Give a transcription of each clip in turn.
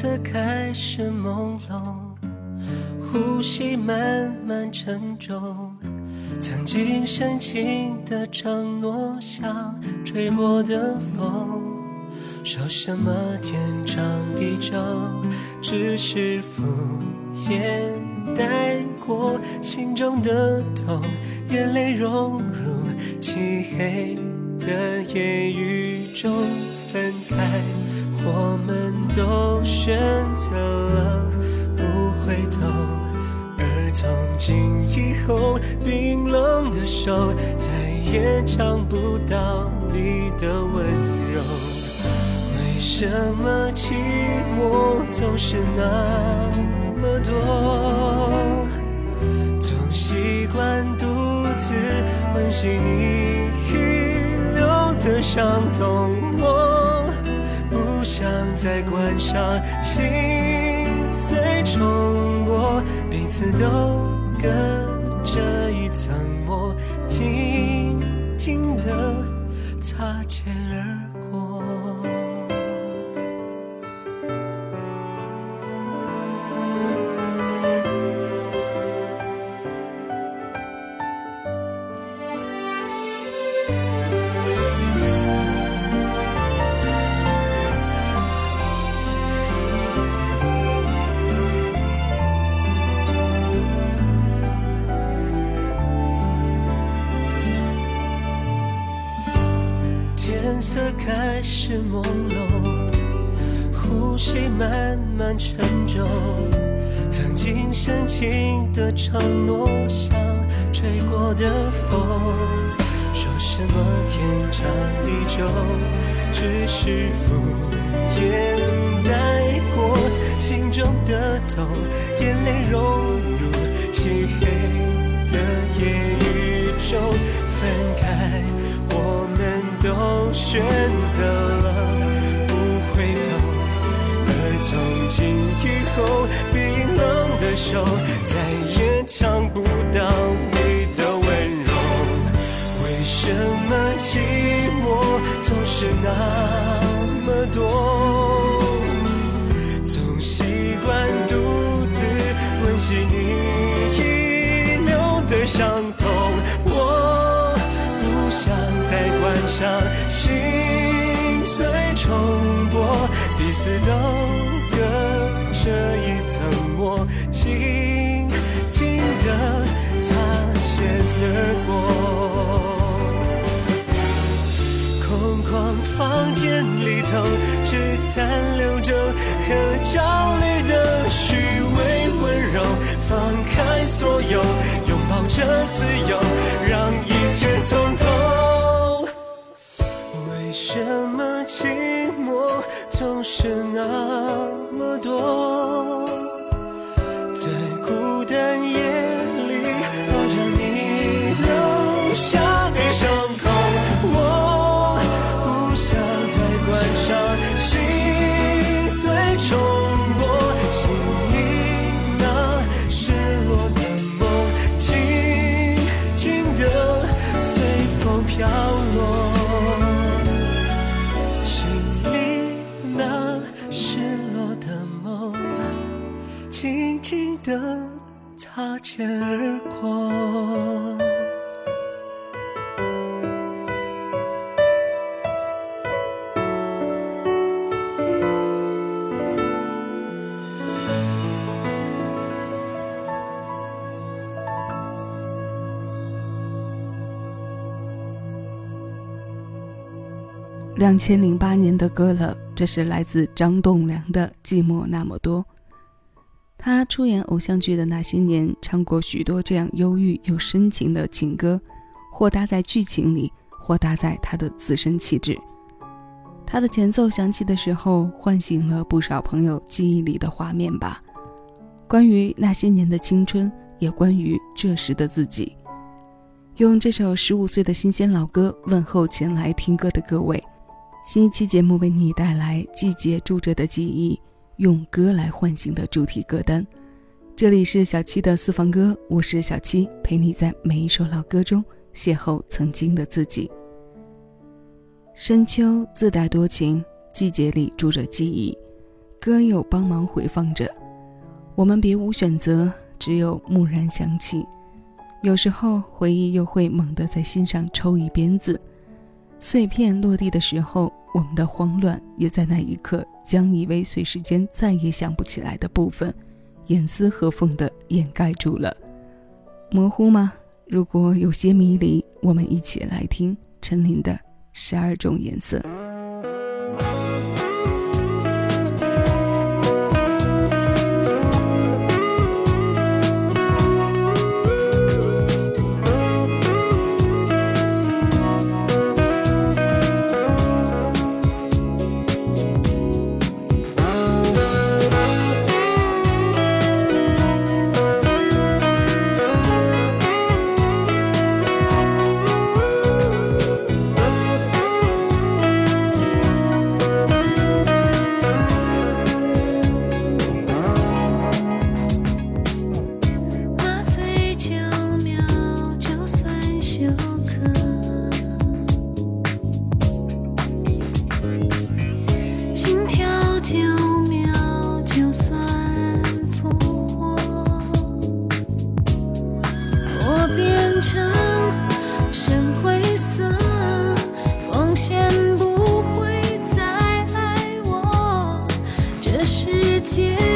色开始朦胧，呼吸慢慢沉重。曾经深情的承诺，像吹过的风。说什么天长地久，只是敷衍带过心中的痛，眼泪融入漆黑的夜雨中分开。我们都选择了不回头，而从今以后，冰冷的手再也尝不到你的温柔。为什么寂寞总是那么多？总习惯独自温习你遗留的伤痛。我想再关上，心碎重播，彼此都隔着一层膜，静静的擦肩而过。天色开始朦胧，呼吸慢慢沉重。曾经深情的承诺，像吹过的风。说什么天长地久，只是敷衍带过心中的痛，眼泪融入漆黑的夜雨中。都选择了不回头，而从今以后，冰冷的手再也尝不到你的温柔。为什么寂寞总是那么多？总习惯独自温习你遗留的伤痛。上，心碎重播，彼此都隔着一层膜，静静的擦肩而过。空旷房间里头，只残留着合照里的虚伪温柔。放开所有，拥抱着自由，总是那么多？肩而过。两千零八年的歌了，这是来自张栋梁的《寂寞那么多》。他出演偶像剧的那些年，唱过许多这样忧郁又深情的情歌，或搭在剧情里，或搭在他的自身气质。他的前奏响起的时候，唤醒了不少朋友记忆里的画面吧。关于那些年的青春，也关于这时的自己。用这首十五岁的新鲜老歌问候前来听歌的各位。新一期节目为你带来季节住着的记忆，用歌来唤醒的主题歌单。这里是小七的私房歌，我是小七，陪你在每一首老歌中邂逅曾经的自己。深秋自带多情，季节里住着记忆，歌友帮忙回放着。我们别无选择，只有蓦然想起。有时候回忆又会猛地在心上抽一鞭子，碎片落地的时候，我们的慌乱也在那一刻将以为随时间再也想不起来的部分，严丝合缝地掩盖住了。模糊吗？如果有些迷离，我们一起来听陈琳的《十二种颜色》。结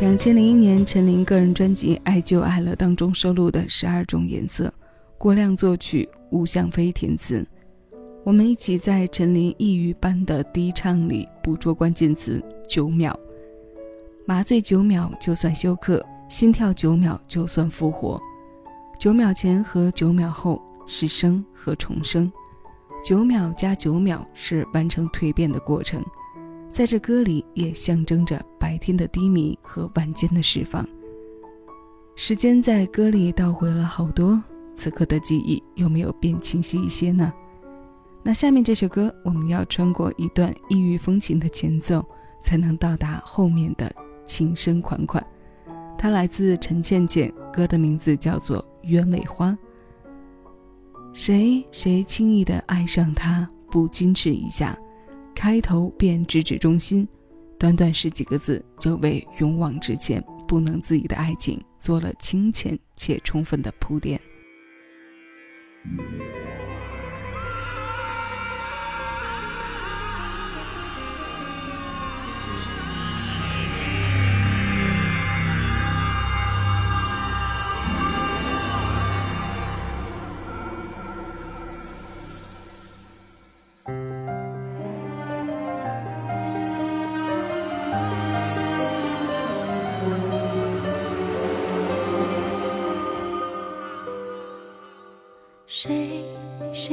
两千零一年，陈琳个人专辑《爱就爱了》当中收录的《十二种颜色》，郭亮作曲，吴向飞填词。我们一起在陈琳抑郁般的低唱里捕捉关键词：九秒，麻醉九秒就算休克，心跳九秒就算复活，九秒前和九秒后是生和重生，九秒加九秒是完成蜕变的过程。在这歌里，也象征着白天的低迷和晚间的释放。时间在歌里倒回了好多，此刻的记忆有没有变清晰一些呢？那下面这首歌，我们要穿过一段异域风情的前奏，才能到达后面的情深款款。它来自陈倩倩，歌的名字叫做《鸢尾花》。谁谁轻易的爱上他，不矜持一下？开头便直指中心，短短十几个字就为勇往直前、不能自已的爱情做了清浅且充分的铺垫。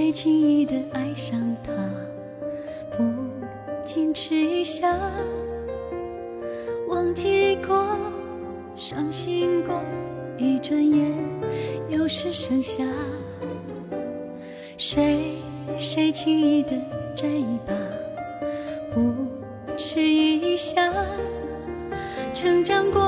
谁轻易的爱上他，不矜持一下，忘记过，伤心过，一转眼又是盛夏。谁谁轻易的摘一把，不迟疑一下，成长过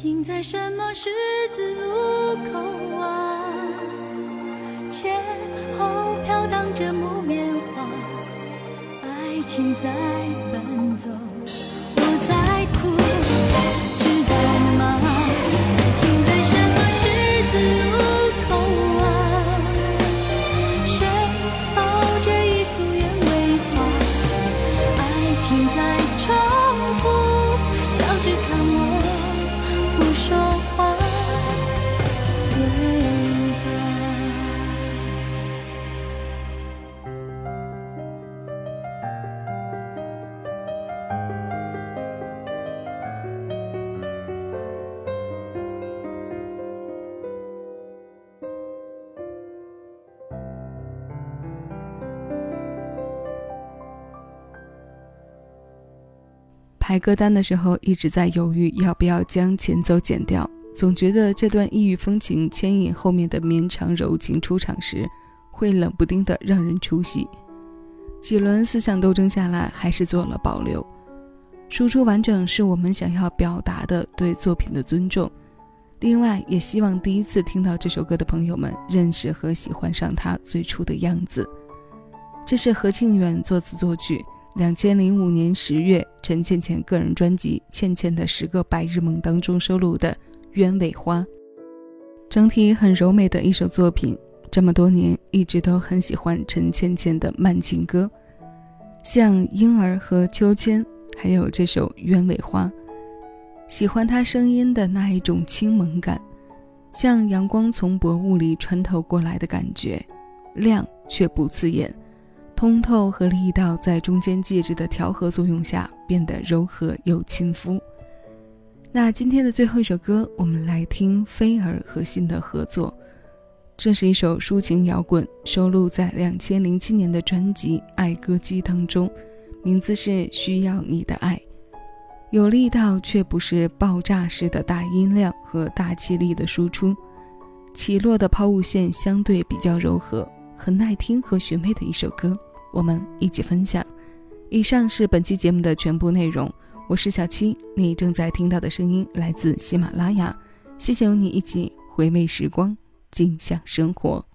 停在什么十字路口啊？前后飘荡着木棉花爱情在奔走。排歌单的时候，一直在犹豫要不要将前奏剪掉，总觉得这段异域风情牵引后面的绵长柔情出场时，会冷不丁的让人出戏。几轮思想斗争下来，还是做了保留。输出完整是我们想要表达的对作品的尊重。另外，也希望第一次听到这首歌的朋友们认识和喜欢上它最初的样子。这是何庆远作词作曲，两千零五年十月陈倩倩个人专辑《倩倩的十个白日梦》当中收录的《鸢尾花》，整体很柔美的一首作品。这么多年一直都很喜欢陈倩倩的慢情歌，像《婴儿》和《秋千》，还有这首《鸢尾花》。喜欢她声音的那一种清萌感，像阳光从薄雾里穿透过来的感觉，亮却不刺眼，通透和力道在中间介质的调和作用下变得柔和又亲肤。那今天的最后一首歌，我们来听菲儿和信的合作，这是一首抒情摇滚，收录在两千零七年的专辑《爱歌姬》当中，名字是《需要你的爱》。有力道却不是爆炸式的大音量和大气力的输出，起落的抛物线相对比较柔和，很耐听和寻味的一首歌，我们一起分享。以上是本期节目的全部内容，我是小七，你正在听到的声音来自喜马拉雅，谢谢有你一起回味时光，尽享生活。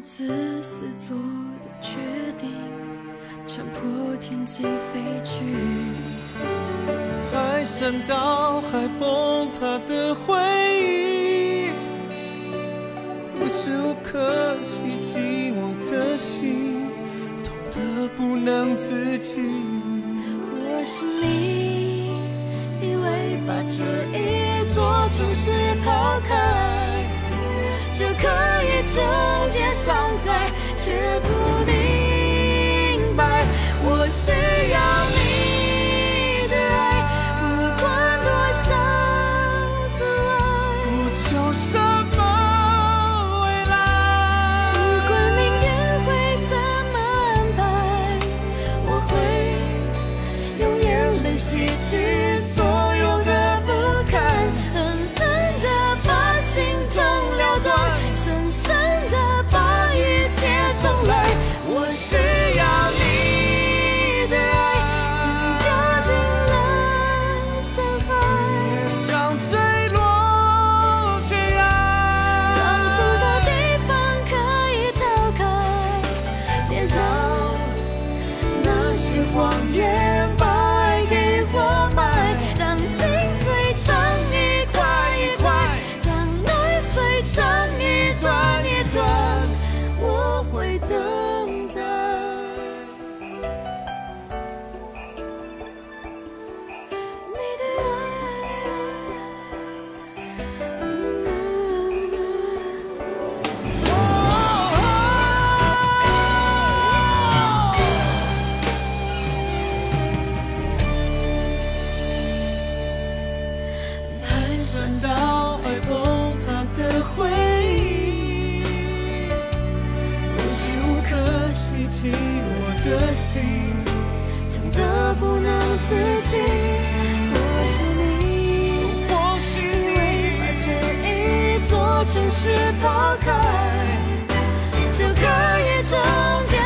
自私做的决定，冲破天际飞去。排山倒海崩塌的回忆，无时无刻袭击我的心，痛得不能自己。我是你以为把这一座城市抛开，就可以终结伤害，却不明白。我需要你的爱，不管多少阻碍，是抛开就可以终结